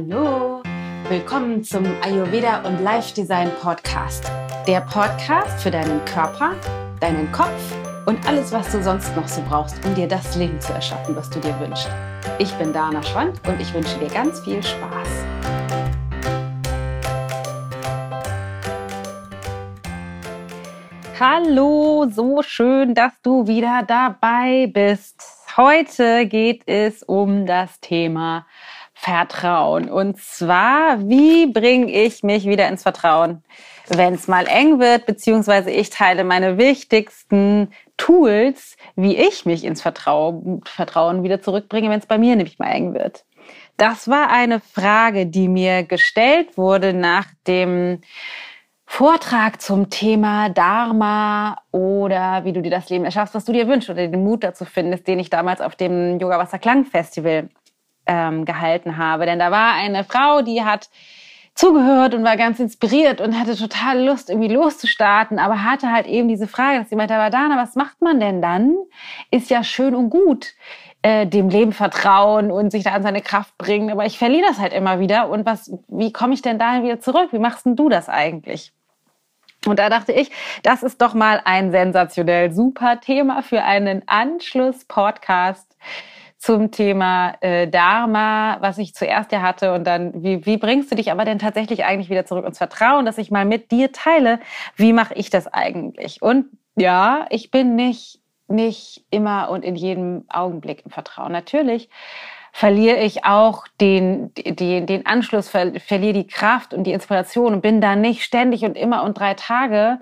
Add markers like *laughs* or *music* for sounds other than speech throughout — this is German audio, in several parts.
Hallo, willkommen zum Ayurveda und Life Design Podcast. Der Podcast für deinen Körper, deinen Kopf und alles, was du sonst noch so brauchst, um dir das Leben zu erschaffen, was du dir wünschst. Ich bin Dana Schwand und ich wünsche dir ganz viel Spaß. Hallo, so schön, dass du wieder dabei bist. Heute geht es um das Thema Vertrauen. Und zwar, wie bringe ich mich wieder ins Vertrauen, wenn es mal eng wird, beziehungsweise ich teile meine wichtigsten Tools, wie ich mich ins Vertrauen, wieder zurückbringe, wenn es bei mir nämlich mal eng wird. Das war eine Frage, die mir gestellt wurde nach dem Vortrag zum Thema Dharma oder wie du dir das Leben erschaffst, was du dir wünschst oder den Mut dazu findest, den ich damals auf dem Yoga Wasser Klang Festival ähm, gehalten habe. Denn da war eine Frau, die hat zugehört und war ganz inspiriert und hatte total Lust, irgendwie loszustarten, aber hatte halt eben diese Frage, dass sie meinte, aber Dana, was macht man denn dann? Ist ja schön und gut, äh, dem Leben vertrauen und sich da an seine Kraft bringen, aber ich verliere das halt immer wieder und was, wie komme ich denn da wieder zurück? Wie machst denn du das eigentlich? Und da dachte ich, das ist doch mal ein sensationell super Thema für einen Anschluss-Podcast zum Thema äh, Dharma, was ich zuerst ja hatte und dann, wie, wie bringst du dich aber denn tatsächlich eigentlich wieder zurück ins Vertrauen, dass ich mal mit dir teile, wie mache ich das eigentlich? Und ja, ich bin nicht, nicht immer und in jedem Augenblick im Vertrauen. Natürlich verliere ich auch den, den, den Anschluss, ver, verliere die Kraft und die Inspiration und bin da nicht ständig und immer und drei Tage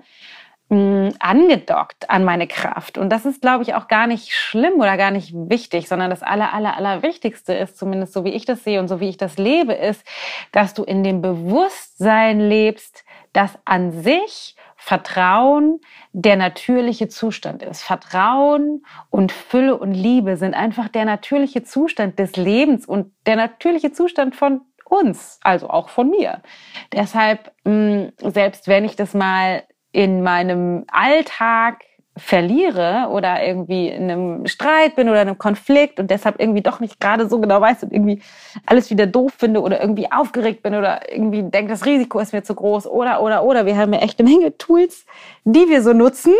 mh, angedockt an meine Kraft. Und das ist, glaube ich, auch gar nicht schlimm oder gar nicht wichtig, sondern das aller, aller, aller Wichtigste ist, zumindest so wie ich das sehe und so wie ich das lebe, ist, dass du in dem Bewusstsein lebst, dass an sich Vertrauen der natürliche Zustand ist. Vertrauen und Fülle und Liebe sind einfach der natürliche Zustand des Lebens und der natürliche Zustand von uns, also auch von mir. Deshalb, selbst wenn ich das mal in meinem Alltag verliere oder irgendwie in einem Streit bin oder in einem Konflikt und deshalb irgendwie doch nicht gerade so genau weiß und irgendwie alles wieder doof finde oder irgendwie aufgeregt bin oder irgendwie denke, das Risiko ist mir zu groß oder, oder, oder. Wir haben ja echt eine Menge Tools, die wir so nutzen,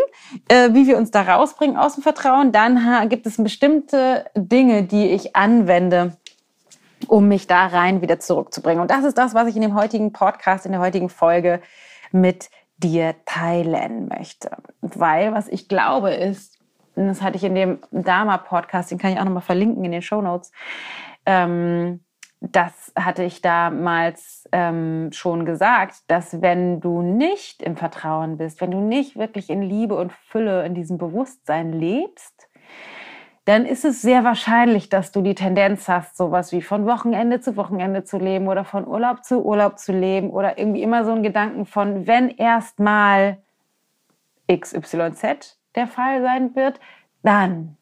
äh, wie wir uns da rausbringen aus dem Vertrauen. Dann gibt es bestimmte Dinge, die ich anwende, um mich da rein wieder zurückzubringen. Und das ist das, was ich in dem heutigen Podcast, in der heutigen Folge mit dir teilen möchte. Weil was ich glaube ist, das hatte ich in dem Dharma-Podcast, den kann ich auch nochmal verlinken in den Show Notes, ähm, das hatte ich damals ähm, schon gesagt, dass wenn du nicht im Vertrauen bist, wenn du nicht wirklich in Liebe und Fülle in diesem Bewusstsein lebst, dann ist es sehr wahrscheinlich, dass du die Tendenz hast, sowas wie von Wochenende zu Wochenende zu leben oder von Urlaub zu Urlaub zu leben oder irgendwie immer so einen Gedanken von, wenn erstmal XYZ der Fall sein wird, dann.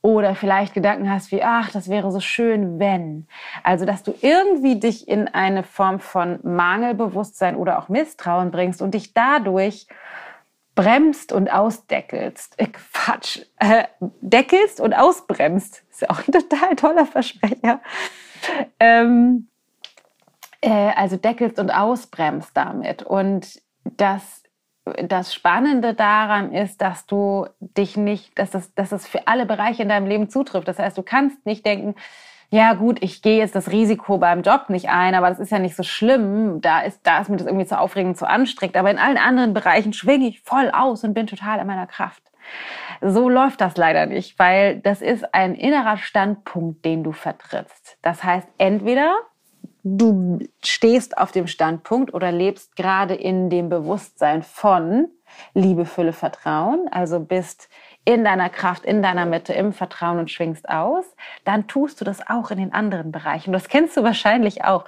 Oder vielleicht Gedanken hast wie, ach, das wäre so schön, wenn. Also, dass du irgendwie dich in eine Form von Mangelbewusstsein oder auch Misstrauen bringst und dich dadurch bremst und ausdeckelst. Äh, Quatsch. Äh, deckelst und ausbremst. Ist ja auch ein total toller Versprecher. Ähm, äh, also deckelst und ausbremst damit. Und das, das Spannende daran ist, dass du dich nicht, dass das, dass das für alle Bereiche in deinem Leben zutrifft. Das heißt, du kannst nicht denken, ja gut, ich gehe jetzt das Risiko beim Job nicht ein, aber das ist ja nicht so schlimm. Da ist, da ist mir das irgendwie zu aufregend, zu anstrengend. Aber in allen anderen Bereichen schwinge ich voll aus und bin total in meiner Kraft. So läuft das leider nicht, weil das ist ein innerer Standpunkt, den du vertrittst. Das heißt, entweder du stehst auf dem Standpunkt oder lebst gerade in dem Bewusstsein von Liebe, Fülle, Vertrauen, also bist in deiner Kraft, in deiner Mitte, im Vertrauen und schwingst aus, dann tust du das auch in den anderen Bereichen. Das kennst du wahrscheinlich auch.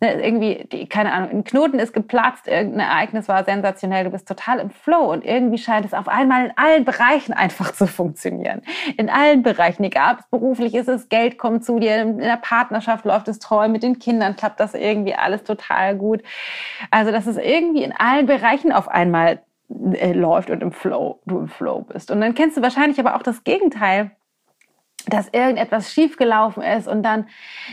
Ne, irgendwie, die, keine Ahnung, ein Knoten ist geplatzt, irgendein Ereignis war sensationell, du bist total im Flow und irgendwie scheint es auf einmal in allen Bereichen *laughs* einfach zu funktionieren. In allen Bereichen, egal ob es beruflich ist, es Geld kommt zu dir, in der Partnerschaft läuft es toll, mit den Kindern klappt das irgendwie alles total gut. Also, dass es irgendwie in allen Bereichen auf einmal äh, läuft und im Flow, du im Flow bist. Und dann kennst du wahrscheinlich aber auch das Gegenteil dass irgendetwas schiefgelaufen ist und dann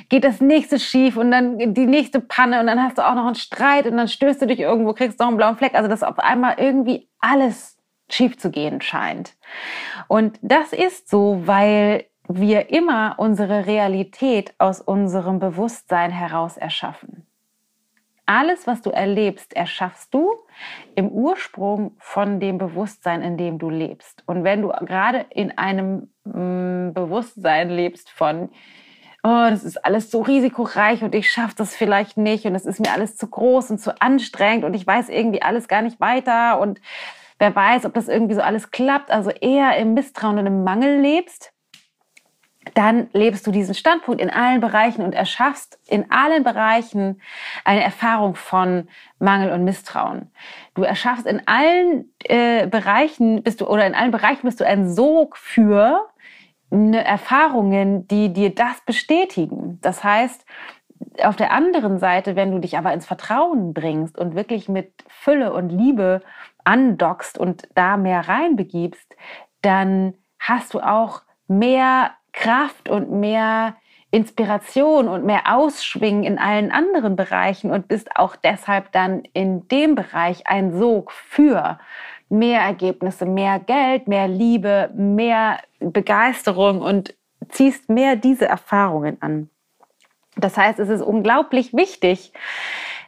geht das nächste schief und dann die nächste Panne und dann hast du auch noch einen Streit und dann stößt du dich irgendwo, kriegst noch einen blauen Fleck. Also dass auf einmal irgendwie alles schief zu gehen scheint. Und das ist so, weil wir immer unsere Realität aus unserem Bewusstsein heraus erschaffen. Alles, was du erlebst, erschaffst du im Ursprung von dem Bewusstsein, in dem du lebst. Und wenn du gerade in einem mm, Bewusstsein lebst von, oh, das ist alles so risikoreich und ich schaffe das vielleicht nicht und es ist mir alles zu groß und zu anstrengend und ich weiß irgendwie alles gar nicht weiter und wer weiß, ob das irgendwie so alles klappt, also eher im Misstrauen und im Mangel lebst, dann lebst du diesen Standpunkt in allen Bereichen und erschaffst in allen Bereichen eine Erfahrung von Mangel und Misstrauen. Du erschaffst in allen äh, Bereichen bist du oder in allen Bereichen bist du ein Sog für eine Erfahrungen, die dir das bestätigen. Das heißt, auf der anderen Seite, wenn du dich aber ins Vertrauen bringst und wirklich mit Fülle und Liebe andockst und da mehr reinbegibst, dann hast du auch mehr Kraft und mehr Inspiration und mehr Ausschwingen in allen anderen Bereichen und bist auch deshalb dann in dem Bereich ein Sog für mehr Ergebnisse, mehr Geld, mehr Liebe, mehr Begeisterung und ziehst mehr diese Erfahrungen an. Das heißt, es ist unglaublich wichtig,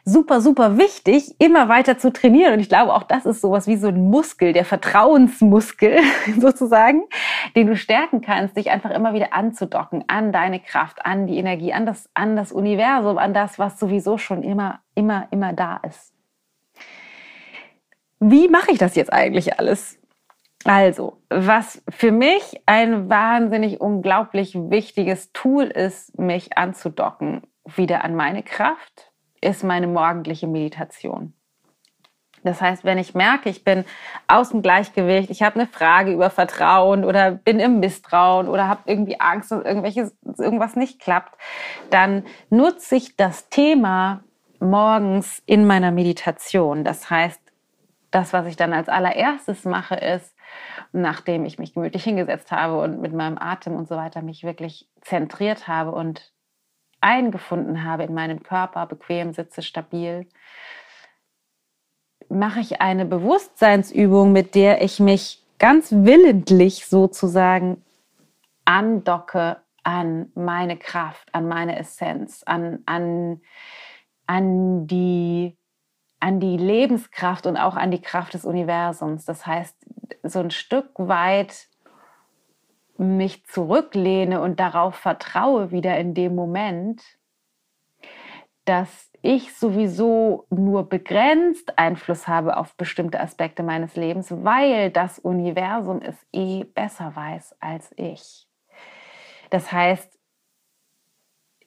super, super wichtig, immer weiter zu trainieren. Und ich glaube, auch das ist sowas wie so ein Muskel, der Vertrauensmuskel *laughs* sozusagen, den du stärken kannst, dich einfach immer wieder anzudocken an deine Kraft, an die Energie, an das, an das Universum, an das, was sowieso schon immer, immer, immer da ist. Wie mache ich das jetzt eigentlich alles? Also, was für mich ein wahnsinnig unglaublich wichtiges Tool ist, mich anzudocken, wieder an meine Kraft, ist meine morgendliche Meditation. Das heißt, wenn ich merke, ich bin aus dem Gleichgewicht, ich habe eine Frage über Vertrauen oder bin im Misstrauen oder habe irgendwie Angst, dass irgendwas nicht klappt, dann nutze ich das Thema morgens in meiner Meditation. Das heißt, das, was ich dann als allererstes mache, ist, nachdem ich mich gemütlich hingesetzt habe und mit meinem Atem und so weiter mich wirklich zentriert habe und eingefunden habe in meinem Körper, bequem sitze, stabil, mache ich eine Bewusstseinsübung, mit der ich mich ganz willentlich sozusagen andocke an meine Kraft, an meine Essenz, an, an, an, die, an die Lebenskraft und auch an die Kraft des Universums. Das heißt, so ein Stück weit mich zurücklehne und darauf vertraue wieder in dem Moment, dass ich sowieso nur begrenzt Einfluss habe auf bestimmte Aspekte meines Lebens, weil das Universum es eh besser weiß als ich. Das heißt,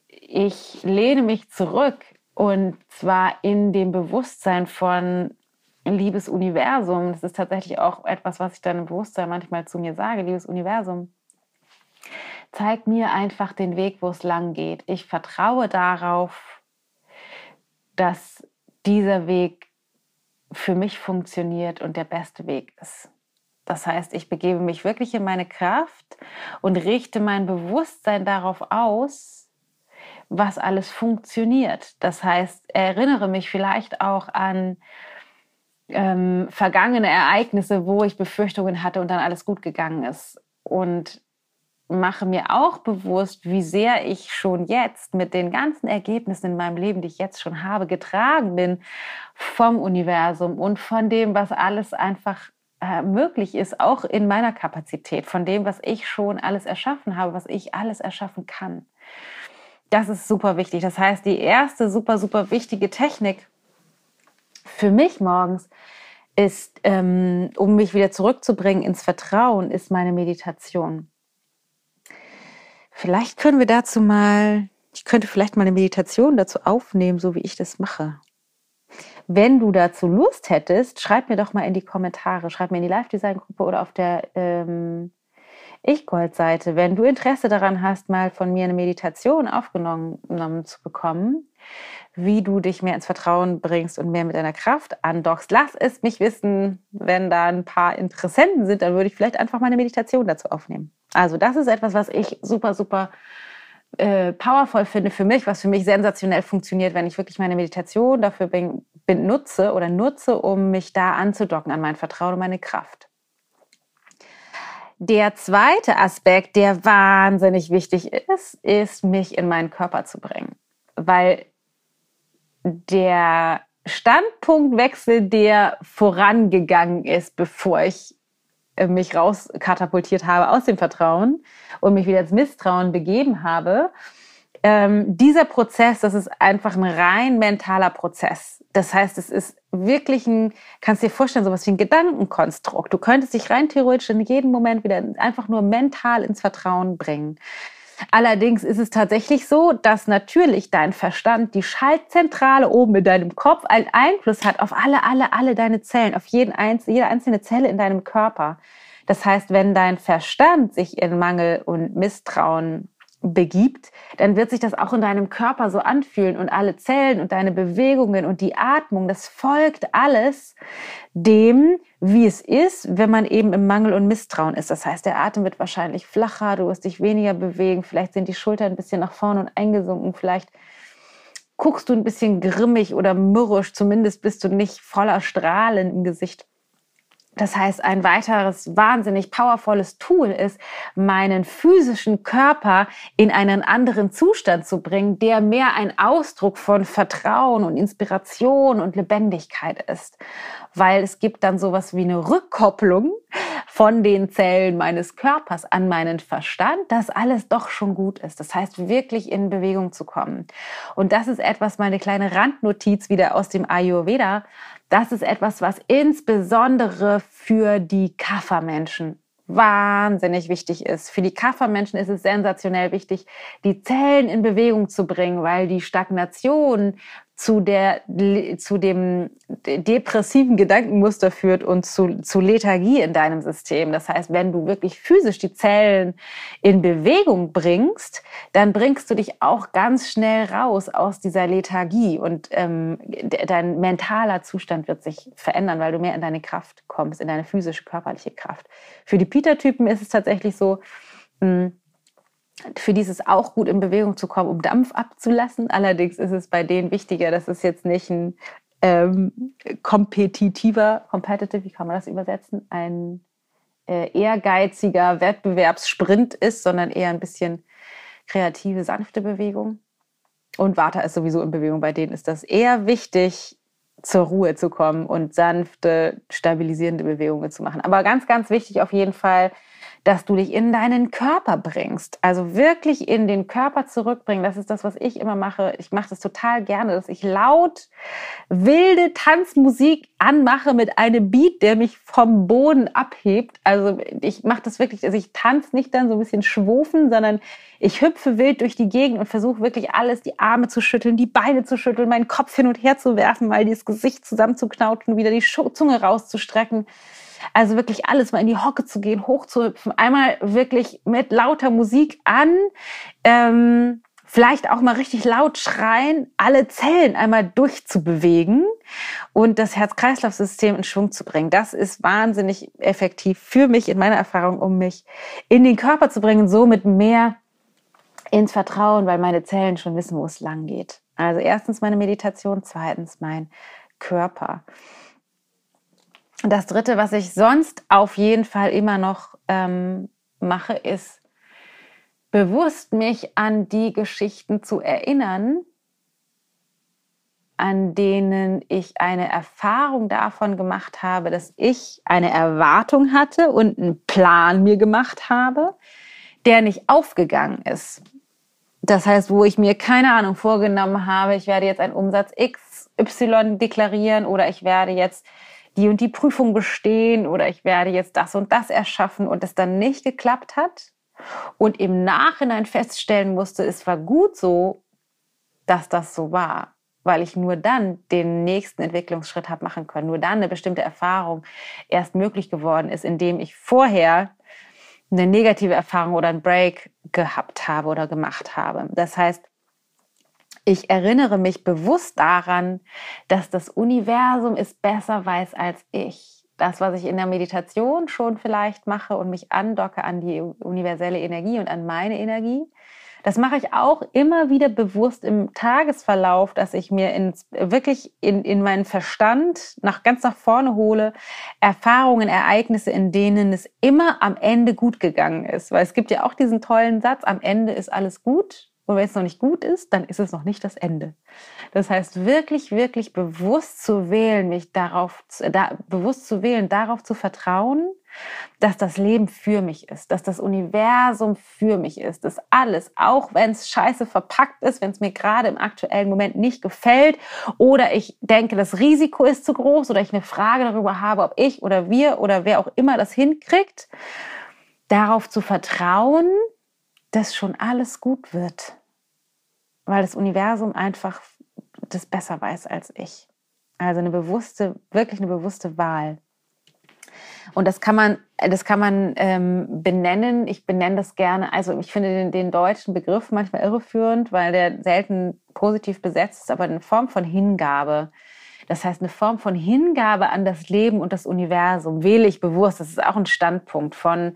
ich lehne mich zurück und zwar in dem Bewusstsein von liebes Universum. Das ist tatsächlich auch etwas, was ich dann im Bewusstsein manchmal zu mir sage, liebes Universum zeig mir einfach den Weg, wo es lang geht. Ich vertraue darauf, dass dieser Weg für mich funktioniert und der beste Weg ist. Das heißt, ich begebe mich wirklich in meine Kraft und richte mein Bewusstsein darauf aus, was alles funktioniert. Das heißt, erinnere mich vielleicht auch an ähm, vergangene Ereignisse, wo ich Befürchtungen hatte und dann alles gut gegangen ist. Und mache mir auch bewusst, wie sehr ich schon jetzt mit den ganzen Ergebnissen in meinem Leben, die ich jetzt schon habe, getragen bin vom Universum und von dem, was alles einfach äh, möglich ist, auch in meiner Kapazität, von dem, was ich schon alles erschaffen habe, was ich alles erschaffen kann. Das ist super wichtig. Das heißt, die erste super, super wichtige Technik für mich morgens ist, ähm, um mich wieder zurückzubringen ins Vertrauen, ist meine Meditation. Vielleicht können wir dazu mal, ich könnte vielleicht mal eine Meditation dazu aufnehmen, so wie ich das mache. Wenn du dazu Lust hättest, schreib mir doch mal in die Kommentare, schreib mir in die Live-Design-Gruppe oder auf der ähm, Ich-Gold-Seite. Wenn du Interesse daran hast, mal von mir eine Meditation aufgenommen zu bekommen, wie du dich mehr ins Vertrauen bringst und mehr mit deiner Kraft andockst, lass es mich wissen. Wenn da ein paar Interessenten sind, dann würde ich vielleicht einfach mal eine Meditation dazu aufnehmen. Also das ist etwas, was ich super, super äh, powerful finde für mich, was für mich sensationell funktioniert, wenn ich wirklich meine Meditation dafür bin, bin, nutze oder nutze, um mich da anzudocken an mein Vertrauen und meine Kraft. Der zweite Aspekt, der wahnsinnig wichtig ist, ist, mich in meinen Körper zu bringen. Weil der Standpunktwechsel, der vorangegangen ist, bevor ich äh, mich rauskatapultiert habe aus dem Vertrauen und mich wieder ins Misstrauen begeben habe, ähm, dieser Prozess, das ist einfach ein rein mentaler Prozess. Das heißt, es ist wirklich ein, kannst dir vorstellen, sowas wie ein Gedankenkonstrukt. Du könntest dich rein theoretisch in jedem Moment wieder einfach nur mental ins Vertrauen bringen. Allerdings ist es tatsächlich so, dass natürlich dein Verstand, die Schaltzentrale oben in deinem Kopf, einen Einfluss hat auf alle, alle, alle deine Zellen, auf jeden einzelne, jede einzelne Zelle in deinem Körper. Das heißt, wenn dein Verstand sich in Mangel und Misstrauen begibt, dann wird sich das auch in deinem Körper so anfühlen und alle Zellen und deine Bewegungen und die Atmung, das folgt alles dem, wie es ist, wenn man eben im Mangel und Misstrauen ist. Das heißt, der Atem wird wahrscheinlich flacher, du wirst dich weniger bewegen, vielleicht sind die Schultern ein bisschen nach vorne und eingesunken, vielleicht guckst du ein bisschen grimmig oder mürrisch, zumindest bist du nicht voller Strahlen im Gesicht. Das heißt, ein weiteres wahnsinnig powervolles Tool ist, meinen physischen Körper in einen anderen Zustand zu bringen, der mehr ein Ausdruck von Vertrauen und Inspiration und Lebendigkeit ist. Weil es gibt dann sowas wie eine Rückkopplung von den Zellen meines Körpers an meinen Verstand, dass alles doch schon gut ist. Das heißt, wirklich in Bewegung zu kommen. Und das ist etwas, meine kleine Randnotiz wieder aus dem Ayurveda, das ist etwas, was insbesondere für die Kaffermenschen wahnsinnig wichtig ist. Für die Kaffermenschen ist es sensationell wichtig, die Zellen in Bewegung zu bringen, weil die Stagnation zu, der, zu dem depressiven Gedankenmuster führt und zu, zu Lethargie in deinem System. Das heißt, wenn du wirklich physisch die Zellen in Bewegung bringst, dann bringst du dich auch ganz schnell raus aus dieser Lethargie und ähm, dein mentaler Zustand wird sich verändern, weil du mehr in deine Kraft kommst, in deine physische, körperliche Kraft. Für die Peter-Typen ist es tatsächlich so, mh, hm, für die ist es auch gut, in Bewegung zu kommen, um Dampf abzulassen. Allerdings ist es bei denen wichtiger, dass es jetzt nicht ein ähm, kompetitiver, competitive, wie kann man das übersetzen, ein äh, ehrgeiziger Wettbewerbssprint ist, sondern eher ein bisschen kreative, sanfte Bewegung. Und Vata ist sowieso in Bewegung. Bei denen ist das eher wichtig, zur Ruhe zu kommen und sanfte, stabilisierende Bewegungen zu machen. Aber ganz, ganz wichtig auf jeden Fall, dass du dich in deinen Körper bringst. Also wirklich in den Körper zurückbringen. Das ist das, was ich immer mache. Ich mache das total gerne, dass ich laut wilde Tanzmusik anmache mit einem Beat, der mich vom Boden abhebt. Also ich mache das wirklich, also ich tanze nicht dann so ein bisschen schwufen, sondern ich hüpfe wild durch die Gegend und versuche wirklich alles, die Arme zu schütteln, die Beine zu schütteln, meinen Kopf hin und her zu werfen, mal das Gesicht zusammenzuknauten, wieder die Zunge rauszustrecken. Also wirklich alles mal in die Hocke zu gehen, hochzuhüpfen, einmal wirklich mit lauter Musik an, ähm, vielleicht auch mal richtig laut schreien, alle Zellen einmal durchzubewegen und das Herz-Kreislauf-System in Schwung zu bringen. Das ist wahnsinnig effektiv für mich in meiner Erfahrung, um mich in den Körper zu bringen, somit mehr ins Vertrauen, weil meine Zellen schon wissen, wo es lang geht. Also erstens meine Meditation, zweitens mein Körper. Das Dritte, was ich sonst auf jeden Fall immer noch ähm, mache, ist bewusst mich an die Geschichten zu erinnern, an denen ich eine Erfahrung davon gemacht habe, dass ich eine Erwartung hatte und einen Plan mir gemacht habe, der nicht aufgegangen ist. Das heißt, wo ich mir keine Ahnung vorgenommen habe, ich werde jetzt einen Umsatz XY deklarieren oder ich werde jetzt die und die Prüfung bestehen oder ich werde jetzt das und das erschaffen und es dann nicht geklappt hat und im Nachhinein feststellen musste, es war gut so, dass das so war, weil ich nur dann den nächsten Entwicklungsschritt habe machen können, nur dann eine bestimmte Erfahrung erst möglich geworden ist, indem ich vorher eine negative Erfahrung oder einen Break gehabt habe oder gemacht habe. Das heißt, ich erinnere mich bewusst daran, dass das Universum es besser weiß als ich. Das, was ich in der Meditation schon vielleicht mache und mich andocke an die universelle Energie und an meine Energie, das mache ich auch immer wieder bewusst im Tagesverlauf, dass ich mir ins, wirklich in, in meinen Verstand nach ganz nach vorne hole, Erfahrungen, Ereignisse, in denen es immer am Ende gut gegangen ist. Weil es gibt ja auch diesen tollen Satz, am Ende ist alles gut. Und wenn es noch nicht gut ist, dann ist es noch nicht das Ende. Das heißt, wirklich, wirklich bewusst zu wählen, mich darauf, da, bewusst zu wählen, darauf zu vertrauen, dass das Leben für mich ist, dass das Universum für mich ist, dass alles, auch wenn es scheiße verpackt ist, wenn es mir gerade im aktuellen Moment nicht gefällt oder ich denke, das Risiko ist zu groß oder ich eine Frage darüber habe, ob ich oder wir oder wer auch immer das hinkriegt, darauf zu vertrauen, dass schon alles gut wird, weil das Universum einfach das besser weiß als ich. Also eine bewusste, wirklich eine bewusste Wahl. Und das kann man, das kann man ähm, benennen. Ich benenne das gerne. Also ich finde den, den, deutschen Begriff manchmal irreführend, weil der selten positiv besetzt ist, aber eine Form von Hingabe. Das heißt, eine Form von Hingabe an das Leben und das Universum wähle ich bewusst. Das ist auch ein Standpunkt von,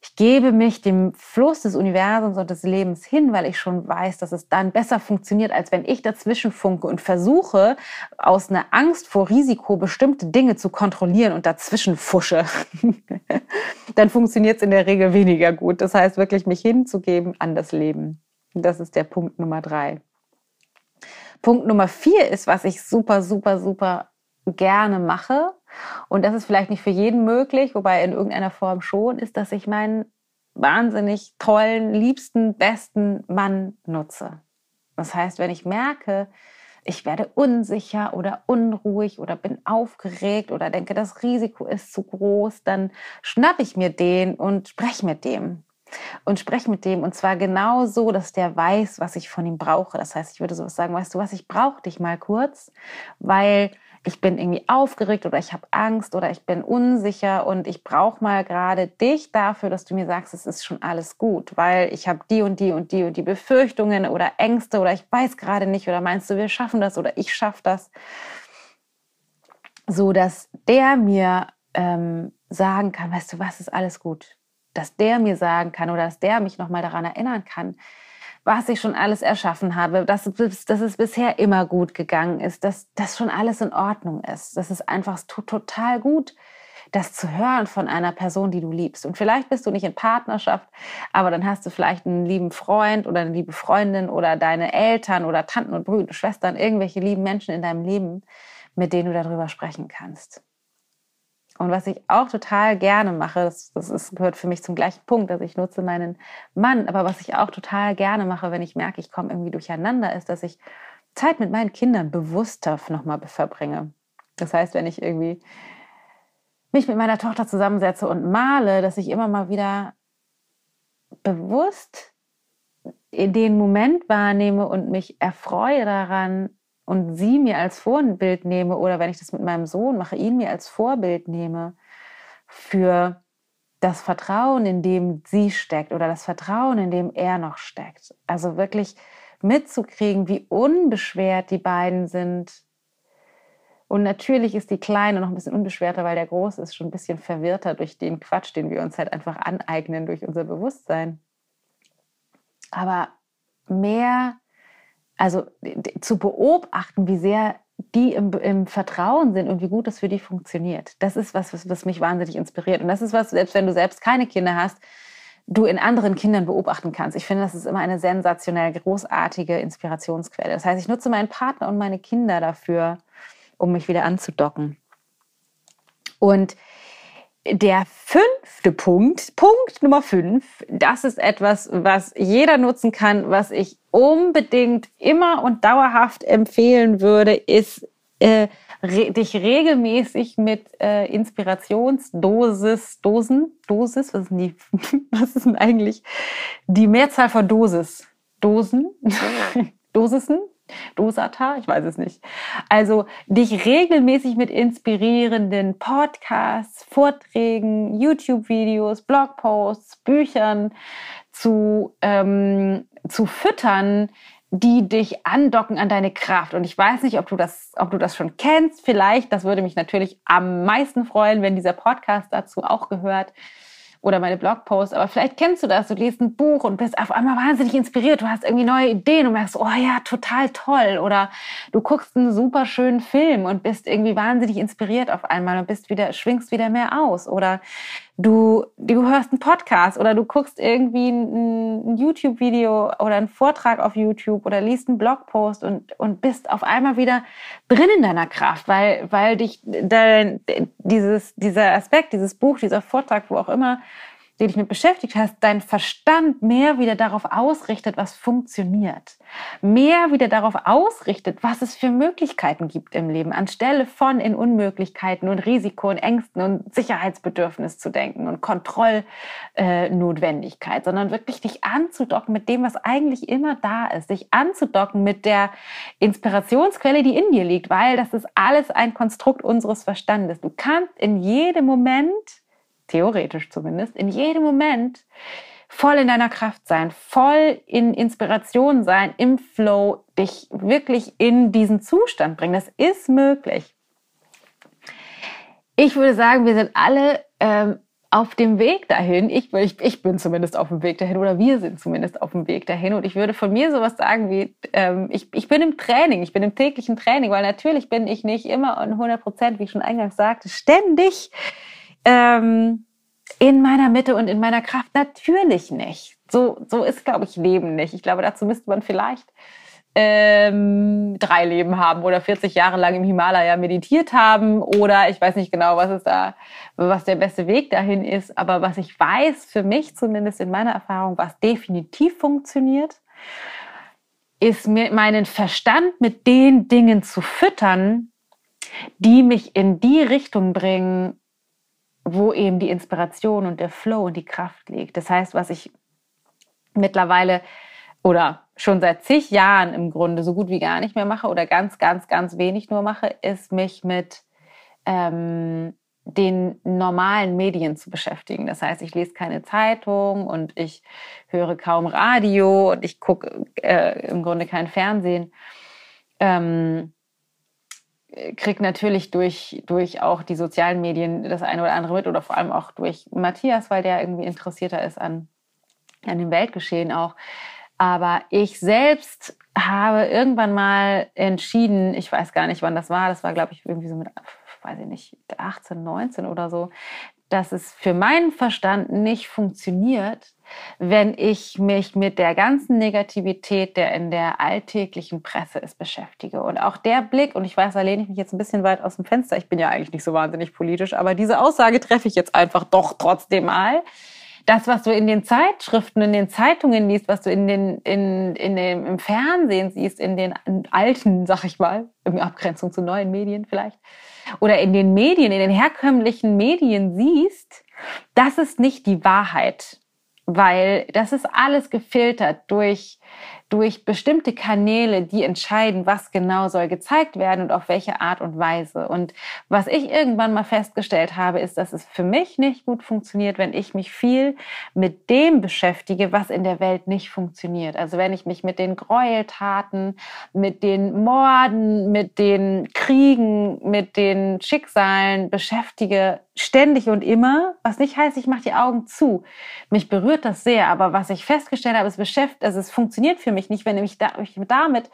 ich gebe mich dem Fluss des Universums und des Lebens hin, weil ich schon weiß, dass es dann besser funktioniert, als wenn ich dazwischen funke und versuche, aus einer Angst vor Risiko bestimmte Dinge zu kontrollieren und dazwischen fusche. *laughs* dann funktioniert es in der Regel weniger gut. Das heißt, wirklich mich hinzugeben an das Leben. Das ist der Punkt Nummer drei. Punkt Nummer vier ist, was ich super, super, super gerne mache, und das ist vielleicht nicht für jeden möglich, wobei in irgendeiner Form schon, ist, dass ich meinen wahnsinnig tollen, liebsten, besten Mann nutze. Das heißt, wenn ich merke, ich werde unsicher oder unruhig oder bin aufgeregt oder denke, das Risiko ist zu groß, dann schnappe ich mir den und spreche mit dem. Und spreche mit dem und zwar genau so, dass der weiß, was ich von ihm brauche. Das heißt, ich würde sowas sagen, weißt du was, ich brauche dich mal kurz, weil ich bin irgendwie aufgeregt oder ich habe Angst oder ich bin unsicher und ich brauche mal gerade dich dafür, dass du mir sagst, es ist schon alles gut, weil ich habe die und die und die und die Befürchtungen oder Ängste oder ich weiß gerade nicht oder meinst du, wir schaffen das oder ich schaffe das, so dass der mir ähm, sagen kann, weißt du, was ist alles gut, dass der mir sagen kann oder dass der mich noch mal daran erinnern kann, was ich schon alles erschaffen habe, dass, dass es bisher immer gut gegangen ist, dass das schon alles in Ordnung ist. Das ist einfach total gut, das zu hören von einer Person, die du liebst. Und vielleicht bist du nicht in Partnerschaft, aber dann hast du vielleicht einen lieben Freund oder eine liebe Freundin oder deine Eltern oder Tanten und Brüder, Schwestern, irgendwelche lieben Menschen in deinem Leben, mit denen du darüber sprechen kannst. Und was ich auch total gerne mache, das, das ist, gehört für mich zum gleichen Punkt, dass ich nutze meinen Mann, aber was ich auch total gerne mache, wenn ich merke, ich komme irgendwie durcheinander, ist, dass ich Zeit mit meinen Kindern bewusster nochmal verbringe. Das heißt, wenn ich irgendwie mich mit meiner Tochter zusammensetze und male, dass ich immer mal wieder bewusst in den Moment wahrnehme und mich erfreue daran, und sie mir als Vorbild nehme oder wenn ich das mit meinem Sohn mache, ihn mir als Vorbild nehme für das Vertrauen, in dem sie steckt oder das Vertrauen, in dem er noch steckt. Also wirklich mitzukriegen, wie unbeschwert die beiden sind. Und natürlich ist die Kleine noch ein bisschen unbeschwerter, weil der Große ist schon ein bisschen verwirrter durch den Quatsch, den wir uns halt einfach aneignen durch unser Bewusstsein. Aber mehr also zu beobachten, wie sehr die im, im, Vertrauen sind und wie gut das für die funktioniert. Das ist was, was, was mich wahnsinnig inspiriert. Und das ist was, selbst wenn du selbst keine Kinder hast, du in anderen Kindern beobachten kannst. Ich finde, das ist immer eine sensationell großartige Inspirationsquelle. Das heißt, ich nutze meinen Partner und meine Kinder dafür, um mich wieder anzudocken. Und der fünfte Punkt, Punkt Nummer fünf, das ist etwas, was jeder nutzen kann, was ich unbedingt immer und dauerhaft empfehlen würde, ist äh, re dich regelmäßig mit äh, Inspirationsdosis, Dosen, Dosis, was ist denn die, *laughs* was ist denn eigentlich die Mehrzahl von Dosis? Dosen, *laughs* Dosissen, Dosata, ich weiß es nicht. Also dich regelmäßig mit inspirierenden Podcasts, Vorträgen, YouTube-Videos, Blogposts, Büchern zu, ähm, zu füttern, die dich andocken an deine Kraft. Und ich weiß nicht, ob du das, ob du das schon kennst. Vielleicht, das würde mich natürlich am meisten freuen, wenn dieser Podcast dazu auch gehört oder meine Blogposts, aber vielleicht kennst du das, du liest ein Buch und bist auf einmal wahnsinnig inspiriert, du hast irgendwie neue Ideen und merkst, oh ja, total toll. Oder du guckst einen super schönen Film und bist irgendwie wahnsinnig inspiriert auf einmal und bist wieder, schwingst wieder mehr aus. Oder du, du hörst einen Podcast oder du guckst irgendwie ein, ein YouTube-Video oder einen Vortrag auf YouTube oder liest einen Blogpost und, und bist auf einmal wieder drin in deiner Kraft, weil, weil dich dein, dieses, dieser Aspekt, dieses Buch, dieser Vortrag, wo auch immer, die dich mit beschäftigt hast, dein Verstand mehr wieder darauf ausrichtet, was funktioniert. Mehr wieder darauf ausrichtet, was es für Möglichkeiten gibt im Leben, anstelle von in Unmöglichkeiten und Risiko und Ängsten und Sicherheitsbedürfnis zu denken und Kontrollnotwendigkeit, äh, sondern wirklich dich anzudocken mit dem, was eigentlich immer da ist, dich anzudocken mit der Inspirationsquelle, die in dir liegt, weil das ist alles ein Konstrukt unseres Verstandes. Du kannst in jedem Moment theoretisch zumindest, in jedem Moment voll in deiner Kraft sein, voll in Inspiration sein, im Flow, dich wirklich in diesen Zustand bringen. Das ist möglich. Ich würde sagen, wir sind alle ähm, auf dem Weg dahin. Ich, ich, ich bin zumindest auf dem Weg dahin oder wir sind zumindest auf dem Weg dahin. Und ich würde von mir sowas sagen wie, ähm, ich, ich bin im Training, ich bin im täglichen Training, weil natürlich bin ich nicht immer an 100 Prozent, wie ich schon eingangs sagte, ständig ähm, in meiner Mitte und in meiner Kraft? Natürlich nicht. So, so ist, glaube ich, Leben nicht. Ich glaube, dazu müsste man vielleicht ähm, drei Leben haben oder 40 Jahre lang im Himalaya meditiert haben oder ich weiß nicht genau, was ist da, was der beste Weg dahin ist. Aber was ich weiß, für mich zumindest in meiner Erfahrung, was definitiv funktioniert, ist mir meinen Verstand mit den Dingen zu füttern, die mich in die Richtung bringen, wo eben die Inspiration und der Flow und die Kraft liegt. Das heißt, was ich mittlerweile oder schon seit zig Jahren im Grunde so gut wie gar nicht mehr mache oder ganz, ganz, ganz wenig nur mache, ist mich mit ähm, den normalen Medien zu beschäftigen. Das heißt, ich lese keine Zeitung und ich höre kaum Radio und ich gucke äh, im Grunde kein Fernsehen. Ähm, kriege natürlich durch, durch auch die sozialen Medien das eine oder andere mit oder vor allem auch durch Matthias, weil der irgendwie interessierter ist an, an dem Weltgeschehen auch. Aber ich selbst habe irgendwann mal entschieden, ich weiß gar nicht, wann das war, das war, glaube ich, irgendwie so mit, weiß ich nicht, 18, 19 oder so, dass es für meinen Verstand nicht funktioniert, wenn ich mich mit der ganzen Negativität, der in der alltäglichen Presse ist, beschäftige. Und auch der Blick, und ich weiß, da lehne ich mich jetzt ein bisschen weit aus dem Fenster, ich bin ja eigentlich nicht so wahnsinnig politisch, aber diese Aussage treffe ich jetzt einfach doch trotzdem mal. Das, was du in den Zeitschriften, in den Zeitungen liest, was du in den, in, in dem, im Fernsehen siehst, in den alten, sag ich mal, in Abgrenzung zu neuen Medien vielleicht, oder in den Medien, in den herkömmlichen Medien siehst, das ist nicht die Wahrheit weil das ist alles gefiltert durch, durch bestimmte Kanäle, die entscheiden, was genau soll gezeigt werden und auf welche Art und Weise. Und was ich irgendwann mal festgestellt habe, ist, dass es für mich nicht gut funktioniert, wenn ich mich viel mit dem beschäftige, was in der Welt nicht funktioniert. Also wenn ich mich mit den Gräueltaten, mit den Morden, mit den Kriegen, mit den Schicksalen beschäftige, ständig und immer, was nicht heißt, ich mache die Augen zu. Mich berührt das sehr, aber was ich festgestellt habe, es beschäftigt, also es funktioniert für mich nicht, wenn ich mich damit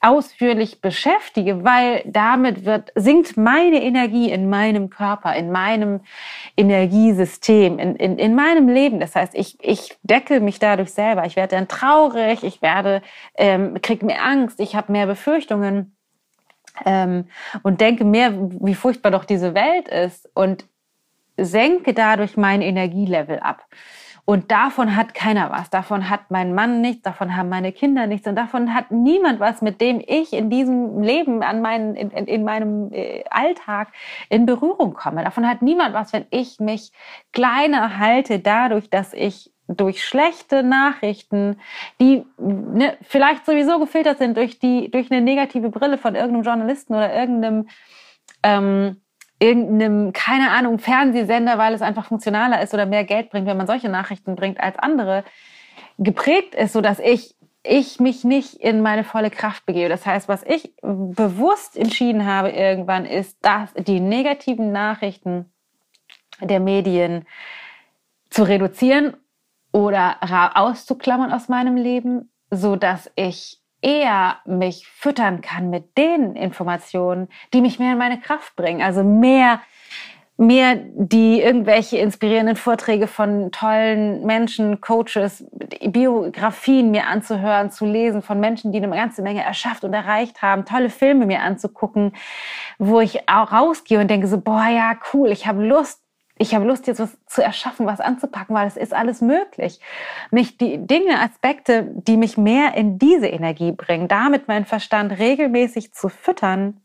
ausführlich beschäftige, weil damit wird, sinkt meine Energie in meinem Körper, in meinem Energiesystem, in, in, in meinem Leben. Das heißt, ich, ich decke mich dadurch selber. Ich werde dann traurig, ich werde, ähm, kriege mehr Angst, ich habe mehr Befürchtungen. Ähm, und denke mehr, wie furchtbar doch diese Welt ist. Und senke dadurch mein Energielevel ab. Und davon hat keiner was. Davon hat mein Mann nichts, davon haben meine Kinder nichts und davon hat niemand was, mit dem ich in diesem Leben, an meinen, in, in, in meinem äh, Alltag in Berührung komme. Davon hat niemand was, wenn ich mich kleiner halte dadurch, dass ich durch schlechte Nachrichten, die ne, vielleicht sowieso gefiltert sind durch die durch eine negative Brille von irgendeinem Journalisten oder irgendeinem ähm, irgendeinem, keine Ahnung, Fernsehsender, weil es einfach funktionaler ist oder mehr Geld bringt, wenn man solche Nachrichten bringt als andere, geprägt ist, so dass ich ich mich nicht in meine volle Kraft begebe. Das heißt, was ich bewusst entschieden habe irgendwann ist, dass die negativen Nachrichten der Medien zu reduzieren oder auszuklammern aus meinem Leben, so dass ich eher mich füttern kann mit den Informationen, die mich mehr in meine Kraft bringen. Also mehr, mehr die irgendwelche inspirierenden Vorträge von tollen Menschen, Coaches, Biografien mir anzuhören, zu lesen von Menschen, die eine ganze Menge erschafft und erreicht haben, tolle Filme mir anzugucken, wo ich auch rausgehe und denke so, boah, ja, cool, ich habe Lust, ich habe Lust, jetzt was zu erschaffen, was anzupacken, weil es ist alles möglich. Mich die Dinge, Aspekte, die mich mehr in diese Energie bringen, damit meinen Verstand regelmäßig zu füttern,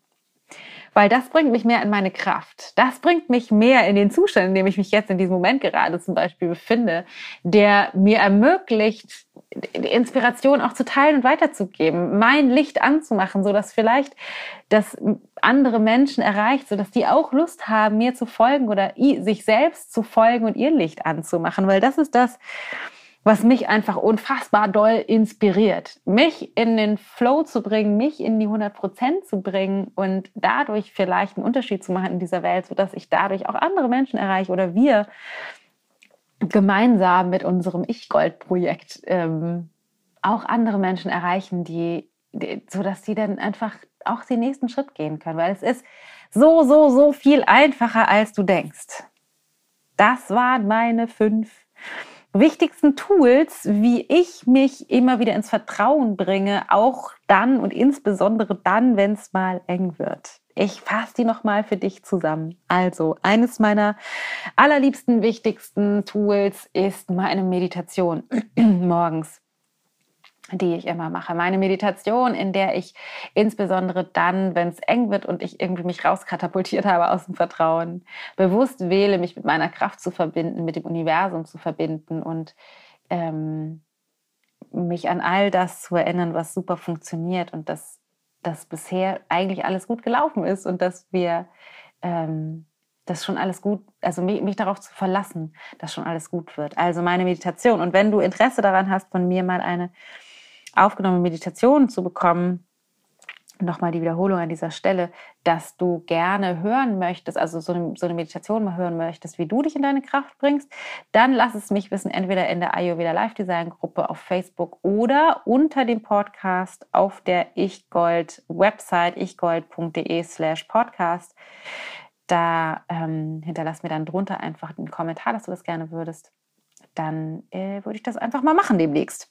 weil das bringt mich mehr in meine Kraft. Das bringt mich mehr in den Zustand, in dem ich mich jetzt in diesem Moment gerade zum Beispiel befinde, der mir ermöglicht, Inspiration auch zu teilen und weiterzugeben, mein Licht anzumachen, so dass vielleicht das andere Menschen erreicht, so dass die auch Lust haben, mir zu folgen oder sich selbst zu folgen und ihr Licht anzumachen, weil das ist das, was mich einfach unfassbar doll inspiriert. Mich in den Flow zu bringen, mich in die 100 Prozent zu bringen und dadurch vielleicht einen Unterschied zu machen in dieser Welt, sodass ich dadurch auch andere Menschen erreiche oder wir gemeinsam mit unserem Ich-Gold-Projekt ähm, auch andere Menschen erreichen, die, die, sodass sie dann einfach auch den nächsten Schritt gehen können, weil es ist so, so, so viel einfacher, als du denkst. Das waren meine fünf wichtigsten Tools, wie ich mich immer wieder ins Vertrauen bringe, auch dann und insbesondere dann, wenn es mal eng wird. Ich fasse die nochmal für dich zusammen. Also, eines meiner allerliebsten, wichtigsten Tools ist meine Meditation *clears throat* morgens die ich immer mache. Meine Meditation, in der ich insbesondere dann, wenn es eng wird und ich irgendwie mich rauskatapultiert habe aus dem Vertrauen, bewusst wähle, mich mit meiner Kraft zu verbinden, mit dem Universum zu verbinden und ähm, mich an all das zu erinnern, was super funktioniert und dass, dass bisher eigentlich alles gut gelaufen ist und dass wir ähm, das schon alles gut, also mich, mich, darauf zu verlassen, dass schon alles gut wird. Also meine Meditation. Und wenn du Interesse daran hast, von mir mal eine aufgenommene Meditationen zu bekommen, nochmal die Wiederholung an dieser Stelle, dass du gerne hören möchtest, also so eine, so eine, Meditation mal hören möchtest, wie du dich in deine Kraft bringst, dann lass es mich wissen, entweder in der Ayurveda Live Design Gruppe auf Facebook oder unter dem Podcast auf der ichgold Website ichgold.de slash podcast. Da ähm, hinterlass mir dann drunter einfach einen Kommentar, dass du das gerne würdest. Dann äh, würde ich das einfach mal machen demnächst.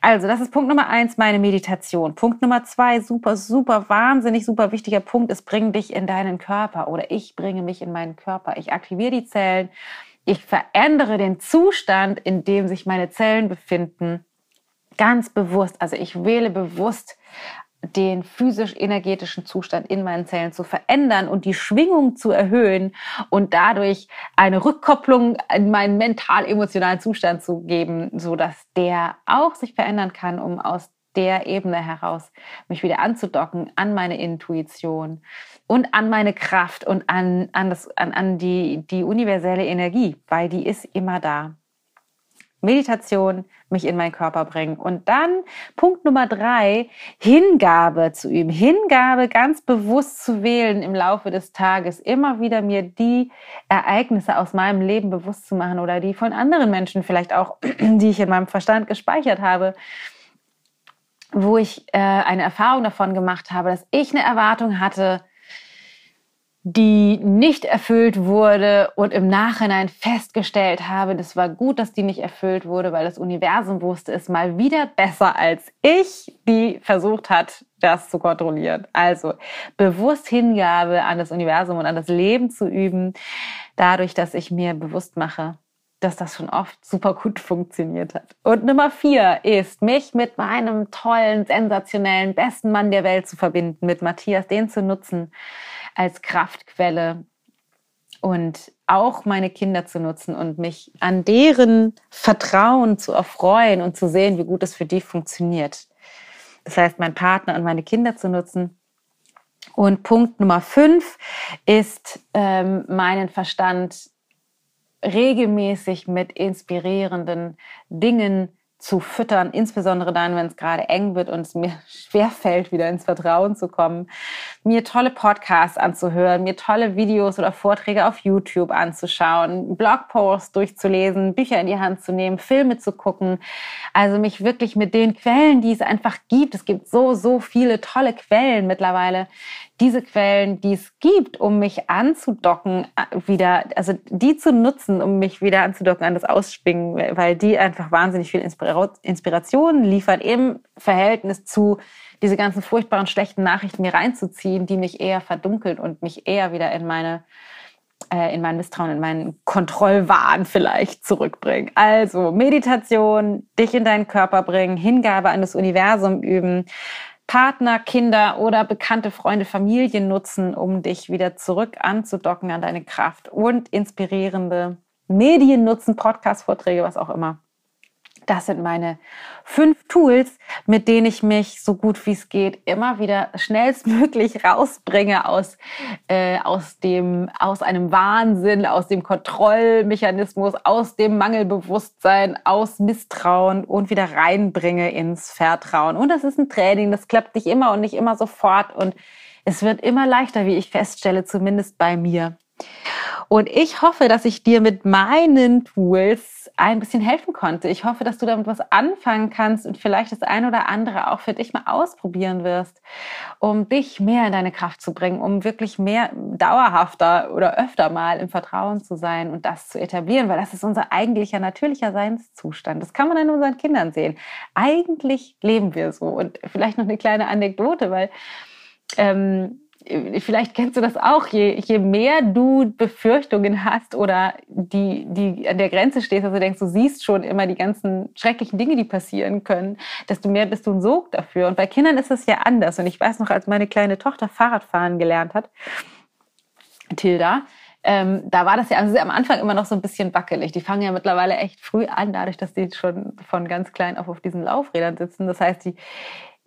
Also, das ist Punkt Nummer eins, meine Meditation. Punkt Nummer zwei, super, super, wahnsinnig, super wichtiger Punkt ist, bring dich in deinen Körper oder ich bringe mich in meinen Körper. Ich aktiviere die Zellen. Ich verändere den Zustand, in dem sich meine Zellen befinden. Ganz bewusst. Also ich wähle bewusst den physisch-energetischen Zustand in meinen Zellen zu verändern und die Schwingung zu erhöhen und dadurch eine Rückkopplung in meinen mental-emotionalen Zustand zu geben, so dass der auch sich verändern kann, um aus der Ebene heraus mich wieder anzudocken an meine Intuition und an meine Kraft und an, an, das, an, an die, die universelle Energie, weil die ist immer da. Meditation, mich in meinen Körper bringen. Und dann Punkt Nummer drei, Hingabe zu üben. Hingabe ganz bewusst zu wählen im Laufe des Tages, immer wieder mir die Ereignisse aus meinem Leben bewusst zu machen oder die von anderen Menschen vielleicht auch, *clears throat* die ich in meinem Verstand gespeichert habe, wo ich äh, eine Erfahrung davon gemacht habe, dass ich eine Erwartung hatte, die nicht erfüllt wurde und im Nachhinein festgestellt habe, das war gut, dass die nicht erfüllt wurde, weil das Universum wusste es mal wieder besser als ich, die versucht hat, das zu kontrollieren. Also bewusst Hingabe an das Universum und an das Leben zu üben, dadurch, dass ich mir bewusst mache, dass das schon oft super gut funktioniert hat. Und Nummer vier ist, mich mit meinem tollen, sensationellen, besten Mann der Welt zu verbinden, mit Matthias, den zu nutzen als Kraftquelle, und auch meine Kinder zu nutzen und mich an deren Vertrauen zu erfreuen und zu sehen, wie gut es für die funktioniert. Das heißt, meinen Partner und meine Kinder zu nutzen. Und Punkt Nummer fünf ist, ähm, meinen Verstand regelmäßig mit inspirierenden Dingen zu füttern, insbesondere dann, wenn es gerade eng wird und es mir *laughs* schwerfällt, wieder ins Vertrauen zu kommen, mir tolle Podcasts anzuhören, mir tolle Videos oder Vorträge auf YouTube anzuschauen, Blogposts durchzulesen, Bücher in die Hand zu nehmen, Filme zu gucken. Also mich wirklich mit den Quellen, die es einfach gibt, es gibt so, so viele tolle Quellen mittlerweile, diese Quellen, die es gibt, um mich anzudocken, äh, wieder, also die zu nutzen, um mich wieder anzudocken an das Ausspringen, weil die einfach wahnsinnig viel Inspiration liefern im Verhältnis zu diese ganzen furchtbaren, schlechten Nachrichten mir reinzuziehen, die mich eher verdunkeln und mich eher wieder in meine äh, in mein Misstrauen, in meinen Kontrollwahn vielleicht zurückbringen. Also Meditation, dich in deinen Körper bringen, Hingabe an das Universum üben, Partner, Kinder oder bekannte Freunde, Familie nutzen, um dich wieder zurück anzudocken an deine Kraft und inspirierende Medien nutzen, Podcast-Vorträge, was auch immer. Das sind meine fünf Tools, mit denen ich mich so gut wie es geht immer wieder schnellstmöglich *laughs* rausbringe aus, äh, aus, dem, aus einem Wahnsinn, aus dem Kontrollmechanismus, aus dem Mangelbewusstsein, aus Misstrauen und wieder reinbringe ins Vertrauen. Und das ist ein Training, das klappt nicht immer und nicht immer sofort und es wird immer leichter, wie ich feststelle, zumindest bei mir. Und ich hoffe, dass ich dir mit meinen Tools ein bisschen helfen konnte. Ich hoffe, dass du damit was anfangen kannst und vielleicht das eine oder andere auch für dich mal ausprobieren wirst, um dich mehr in deine Kraft zu bringen, um wirklich mehr dauerhafter oder öfter mal im Vertrauen zu sein und das zu etablieren, weil das ist unser eigentlicher natürlicher Seinszustand. Das kann man an unseren Kindern sehen. Eigentlich leben wir so. Und vielleicht noch eine kleine Anekdote, weil ähm, vielleicht kennst du das auch, je, je mehr du Befürchtungen hast oder die, die an der Grenze stehst, also denkst, du siehst schon immer die ganzen schrecklichen Dinge, die passieren können, desto mehr bist du ein Sog dafür. Und bei Kindern ist es ja anders. Und ich weiß noch, als meine kleine Tochter Fahrradfahren gelernt hat, Tilda, ähm, da war das ja also am Anfang immer noch so ein bisschen wackelig. Die fangen ja mittlerweile echt früh an, dadurch, dass die schon von ganz klein auf auf diesen Laufrädern sitzen. Das heißt, die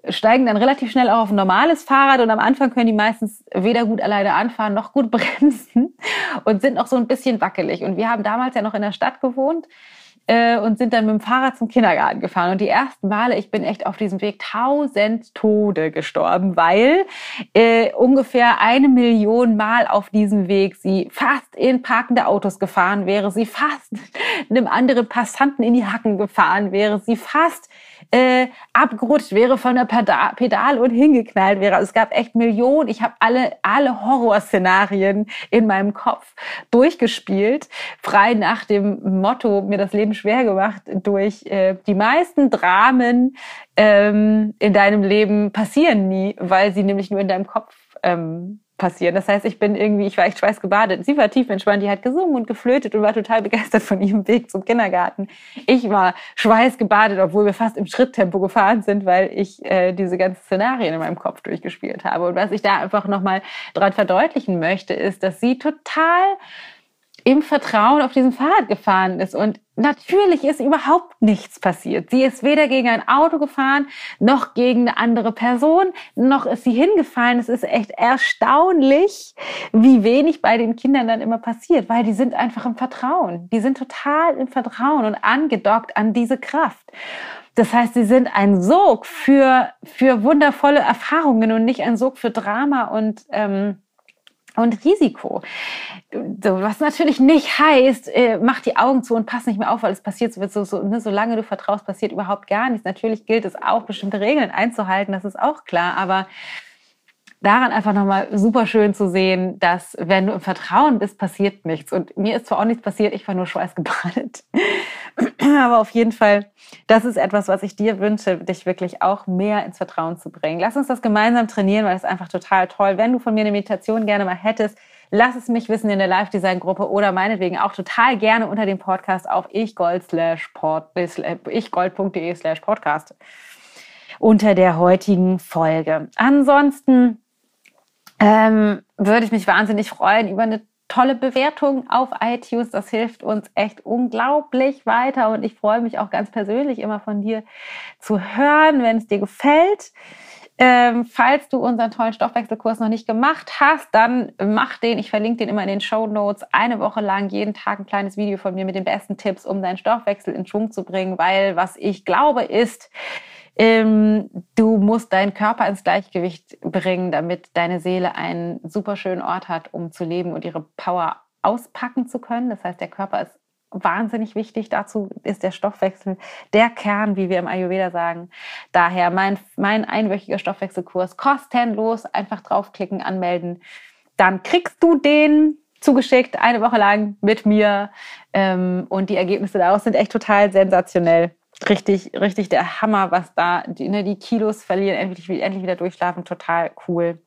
steigen dann relativ schnell auch auf ein normales Fahrrad und am Anfang können die meistens weder gut alleine anfahren noch gut *laughs* bremsen und sind noch so ein bisschen wackelig. Und wir haben damals ja noch in der Stadt gewohnt äh, und sind dann mit dem Fahrrad zum Kindergarten gefahren. Und die ersten Male, ich bin echt auf diesem Weg tausend Tode gestorben, weil äh, ungefähr eine Million Mal auf diesem Weg sie fast in parkende Autos gefahren wäre, sie fast *laughs* einem anderen Passanten in die Hacken gefahren wäre, sie fast äh, abgerutscht wäre von der Pedal, Pedal und hingeknallt wäre. Also es gab echt Millionen. Ich habe alle, alle Horrorszenarien in meinem Kopf durchgespielt, frei nach dem Motto, mir das Leben schwer gemacht durch äh, die meisten Dramen ähm, in deinem Leben passieren nie, weil sie nämlich nur in deinem Kopf ähm, passieren. Das heißt, ich bin irgendwie, ich war echt schweißgebadet. Sie war tief entspannt, die hat gesungen und geflötet und war total begeistert von ihrem Weg zum Kindergarten. Ich war schweißgebadet, obwohl wir fast im Schritttempo gefahren sind, weil ich äh, diese ganzen Szenarien in meinem Kopf durchgespielt habe. Und was ich da einfach nochmal dran verdeutlichen möchte, ist, dass sie total im Vertrauen auf diesem Fahrrad gefahren ist. Und natürlich ist überhaupt nichts passiert. Sie ist weder gegen ein Auto gefahren, noch gegen eine andere Person, noch ist sie hingefallen. Es ist echt erstaunlich, wie wenig bei den Kindern dann immer passiert, weil die sind einfach im Vertrauen. Die sind total im Vertrauen und angedockt an diese Kraft. Das heißt, sie sind ein Sog für, für wundervolle Erfahrungen und nicht ein Sog für Drama und ähm, und Risiko. Was natürlich nicht heißt, äh, mach die Augen zu und pass nicht mehr auf, weil es passiert so, so, so ne, solange du vertraust, passiert überhaupt gar nichts. Natürlich gilt es auch, bestimmte Regeln einzuhalten, das ist auch klar, aber daran einfach nochmal super schön zu sehen, dass wenn du im Vertrauen bist, passiert nichts. Und mir ist zwar auch nichts passiert, ich war nur schweißgebadet. *clears throat* Aber auf jeden Fall, das ist etwas, was ich dir wünsche, dich wirklich auch mehr ins Vertrauen zu bringen. Lass uns das gemeinsam trainieren, weil es einfach total toll. Wenn du von mir eine Meditation gerne mal hättest, lass es mich wissen in der Live-Design-Gruppe oder meinetwegen auch total gerne unter dem Podcast auf ichgold.de slash podcast unter der heutigen Folge. Ansonsten ähm, würde ich mich wahnsinnig freuen über eine tolle Bewertung auf iTunes. Das hilft uns echt unglaublich weiter. Und ich freue mich auch ganz persönlich immer von dir zu hören, wenn es dir gefällt. Ähm, falls du unseren tollen Stoffwechselkurs noch nicht gemacht hast, dann mach den. Ich verlinke den immer in den Show Notes. Eine Woche lang jeden Tag ein kleines Video von mir mit den besten Tipps, um deinen Stoffwechsel in Schwung zu bringen. Weil was ich glaube ist, ähm, du musst deinen Körper ins Gleichgewicht bringen, damit deine Seele einen super schönen Ort hat, um zu leben und ihre Power auspacken zu können. Das heißt, der Körper ist wahnsinnig wichtig. Dazu ist der Stoffwechsel der Kern, wie wir im Ayurveda sagen. Daher mein, mein einwöchiger Stoffwechselkurs kostenlos. Einfach draufklicken, anmelden. Dann kriegst du den zugeschickt, eine Woche lang mit mir. Ähm, und die Ergebnisse daraus sind echt total sensationell. Richtig, richtig der Hammer, was da, die, ne, die Kilos verlieren, endlich, endlich wieder durchschlafen. Total cool,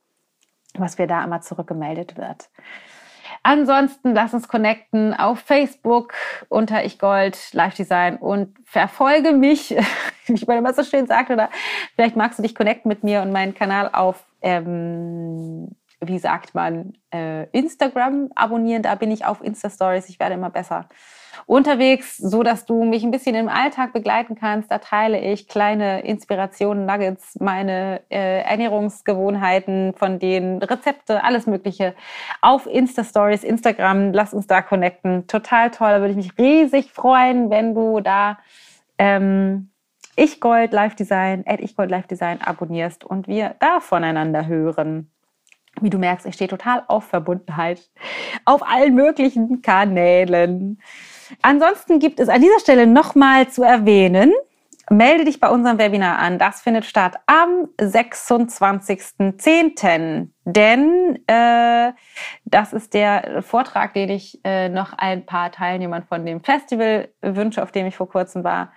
was mir da immer zurückgemeldet wird. Ansonsten lass uns connecten auf Facebook unter Ich Gold Live Design und verfolge mich, *laughs* wie ich mal immer so schön sagt, oder vielleicht magst du dich connecten mit mir und meinen Kanal auf, ähm, wie sagt man, äh, Instagram abonnieren. Da bin ich auf Insta Stories. Ich werde immer besser unterwegs, so dass du mich ein bisschen im Alltag begleiten kannst. Da teile ich kleine Inspirationen, Nuggets, meine äh, Ernährungsgewohnheiten, von denen Rezepte, alles Mögliche auf Insta Stories, Instagram. Lass uns da connecten. Total toll. Da würde ich mich riesig freuen, wenn du da ähm, ich Gold Live Design, at ich Gold Live Design abonnierst und wir da voneinander hören. Wie du merkst, ich stehe total auf Verbundenheit auf allen möglichen Kanälen. Ansonsten gibt es an dieser Stelle nochmal zu erwähnen, melde dich bei unserem Webinar an. Das findet statt am 26.10. Denn äh, das ist der Vortrag, den ich äh, noch ein paar Teilnehmern von dem Festival wünsche, auf dem ich vor kurzem war.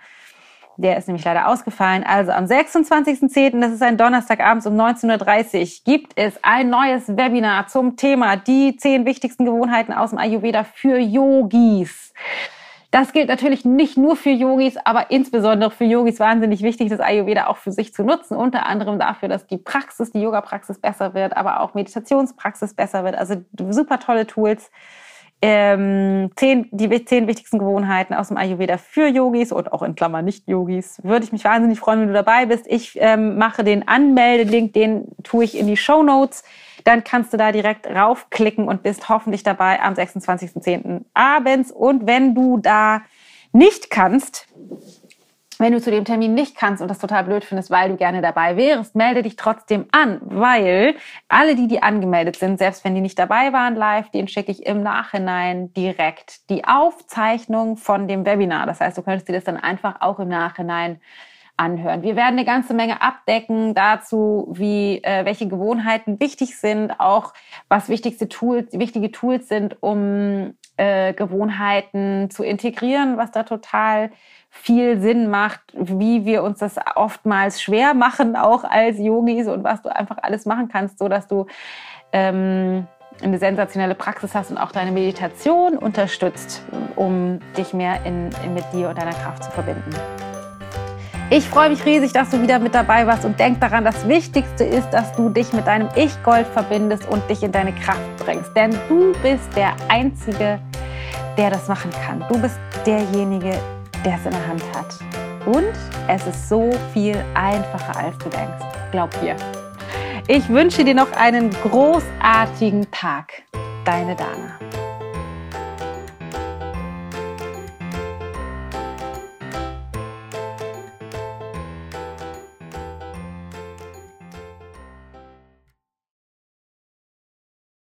Der ist nämlich leider ausgefallen. Also am 26.10., das ist ein Donnerstagabend um 19.30 Uhr, gibt es ein neues Webinar zum Thema die zehn wichtigsten Gewohnheiten aus dem Ayurveda für Yogis. Das gilt natürlich nicht nur für Yogis, aber insbesondere für Yogis wahnsinnig wichtig, das Ayurveda auch für sich zu nutzen. Unter anderem dafür, dass die Praxis, die Yoga-Praxis besser wird, aber auch Meditationspraxis besser wird. Also super tolle Tools ähm, zehn, die zehn wichtigsten Gewohnheiten aus dem Ayurveda für Yogis und auch in Klammern Nicht-Yogis. Würde ich mich wahnsinnig freuen, wenn du dabei bist. Ich ähm, mache den Anmeldelink, den tue ich in die Show Notes. Dann kannst du da direkt raufklicken und bist hoffentlich dabei am 26.10. abends. Und wenn du da nicht kannst, wenn du zu dem Termin nicht kannst und das total blöd findest, weil du gerne dabei wärst, melde dich trotzdem an, weil alle, die, die angemeldet sind, selbst wenn die nicht dabei waren live, den schicke ich im Nachhinein direkt die Aufzeichnung von dem Webinar. Das heißt, du könntest dir das dann einfach auch im Nachhinein anhören. Wir werden eine ganze Menge abdecken dazu, wie äh, welche Gewohnheiten wichtig sind, auch was wichtigste Tools, wichtige Tools sind, um äh, Gewohnheiten zu integrieren, was da total viel Sinn macht, wie wir uns das oftmals schwer machen, auch als Yogis und was du einfach alles machen kannst, so dass du ähm, eine sensationelle Praxis hast und auch deine Meditation unterstützt, um dich mehr in, in mit dir und deiner Kraft zu verbinden. Ich freue mich riesig, dass du wieder mit dabei warst und denk daran, das Wichtigste ist, dass du dich mit deinem Ich-Gold verbindest und dich in deine Kraft bringst. Denn du bist der Einzige, der das machen kann. Du bist derjenige, der es in der Hand hat. Und es ist so viel einfacher, als du denkst. Glaub mir. Ich wünsche dir noch einen großartigen Tag. Deine Dana.